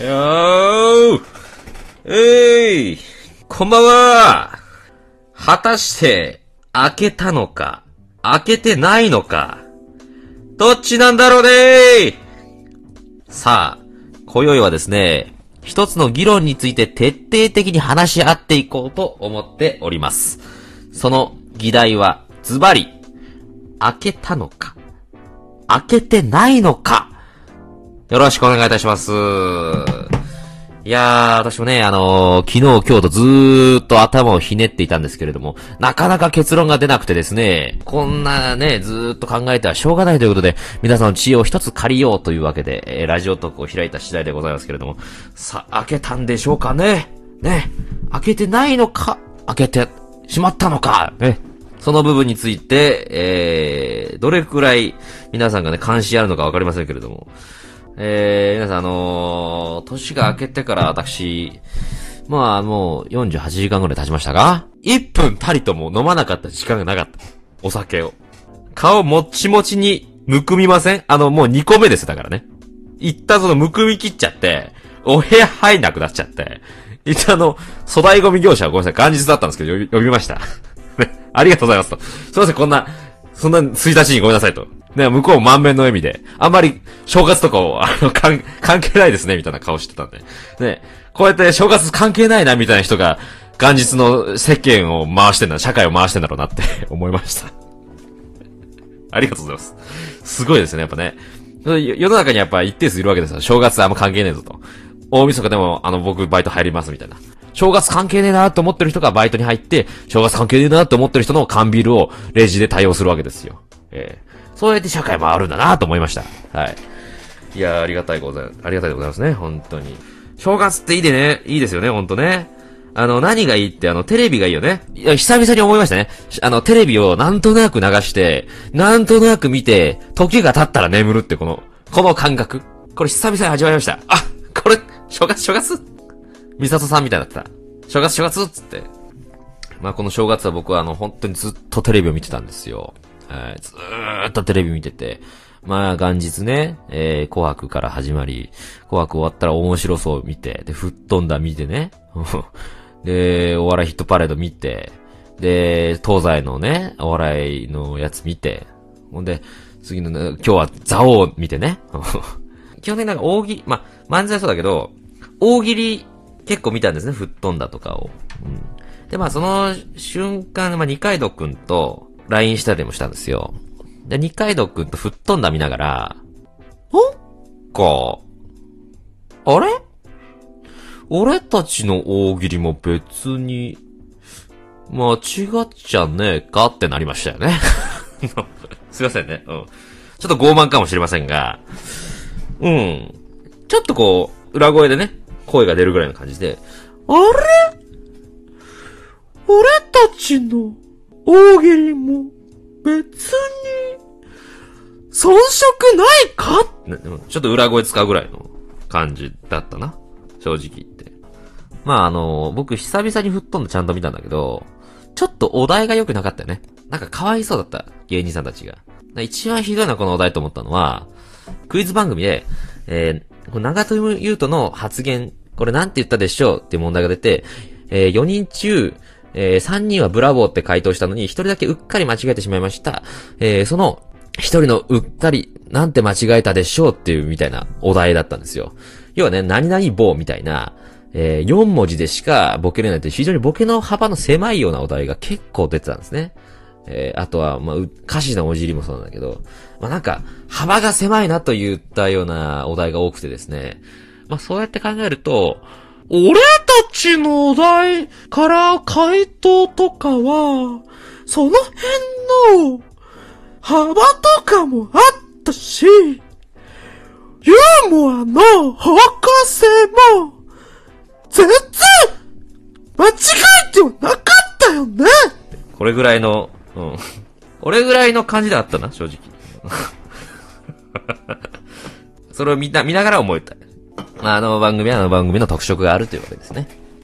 よー。えい。こんばんは。果たして、開けたのか、開けてないのか、どっちなんだろうねさあ、今宵はですね、一つの議論について徹底的に話し合っていこうと思っております。その議題は、ズバリ、開けたのか、開けてないのか、よろしくお願いいたします。いやー、私もね、あのー昨日今日とずーっと頭をひねっていたんですけれども、なかなか結論が出なくてですね、こんなね、ずーっと考えてはしょうがないということで、皆さんの知恵を一つ借りようというわけで、えーラジオトークを開いた次第でございますけれども、さ、開けたんでしょうかね？ね、開けてないのか、開けてしまったのか、ね？その部分について、えー、どれくらい皆さんがね、関心あるのかわかりませんけれども、えー、皆さん、あのー年が明けてから私、まあ、もう48時間ぐらい経ちましたが、1分たりとも飲まなかった時間がなかった。お酒を。顔もっちもちにむくみませんあの、もう2個目です、だからね。一旦そのむくみ切っちゃって、お部屋入んなくなっちゃって、一旦あの、粗大ゴミ業者はごめんなさい、元日だったんですけど、呼び呼びました。ねありがとうございますと。すいません、こんな、そんな1日にごめんなさいと。ね、向こう満面の笑みで、あんまり正月とかを、あの、関関係ないですね、みたいな顔してたんで。ね、こうやって正月関係ないな、みたいな人が、元日の世間を回してんだ、社会を回してんだろうなって 思いました。ありがとうございます。すごいですね、やっぱね。世の中にやっぱ一定数いるわけですよ。正月あんま関係ねえぞと。大晦日でも、あの、僕バイト入りますみたいな。正月関係ねえなと思ってる人がバイトに入って、正月関係ねえなと思ってる人の缶ビールをレジで対応するわけですよ。ええそうやって社会回るんだなと思いました。はい。いやーありがたいござい、ありがたいでございますね、本当に。正月っていいでね、いいですよね、本当ね。あの、何がいいって、あの、テレビがいいよね。いや、久々に思いましたね。あの、テレビをなんとなく流して、なんとなく見て、時が経ったら眠るってこの、この感覚。これ久々に味わいました。あ、これ、正月、正月？ミサトさんみたいだった。正月、正月っつって。まあ、この正月は僕はあの、本当にずっとテレビを見てたんですよ。はい、ずーっとテレビ見てて。まあ、元日ね、えー、紅白から始まり、紅白終わったら面白そう見て、で、吹っ飛んだ見てね。で、お笑いヒットパレード見て、で、東西のね、お笑いのやつ見て、ほんで、次のね、今日はザオを見てね。基本的になんか大喜、まあ、漫才そうだけど、大喜利結構見たんですね、吹っ飛んだとかを。うん。で、まあ、その瞬間、まあ、二階堂くんと LINE したりもしたんですよ。で、二階堂くんと吹っ飛んだ見ながら、なんか、あれ？俺たちの大喜利も別に、間違っちゃねえかってなりましたよね。すいませんね。うん。ちょっと傲慢かもしれませんが、うん。ちょっとこう、裏声でね、声が出るぐらいの感じで、あれ？俺たちの大喜利も別に、遜色ないか？ちょっと裏声使うぐらいの感じだったな。正直言って。まああの、僕久々に吹っ飛んでちゃんと見たんだけど、ちょっとお題が良くなかったよね。なんかかわいそうだった。芸人さんたちが。一番ひどいなこのお題と思ったのは、クイズ番組で、えー、長友優斗の発言、これなんて言ったでしょうっていう問題が出て、えー、4人中、えー、3人はブラボーって回答したのに、1人だけうっかり間違えてしまいました。えー、その、1人のうっかり、なんて間違えたでしょうっていうみたいなお題だったんですよ。要はね、何々棒みたいな、えー、4文字でしかボケれないという非常にボケの幅の狭いようなお題が結構出てたんですね。えー、あとは、まあ、歌詞のおじりもそうなんだけど、まあ、なんか、幅が狭いなと言ったようなお題が多くてですね。まあ、そうやって考えると、俺？ちのお題から回答とかは、その辺の幅とかもあったし、ユーモアの方向性も、全然、間違えてはなかったよねこれぐらいの、うん。これぐらいの感じであったな、正直。それを見な、見ながら思えた。あの番組はあの番組の特色があるというわけですね。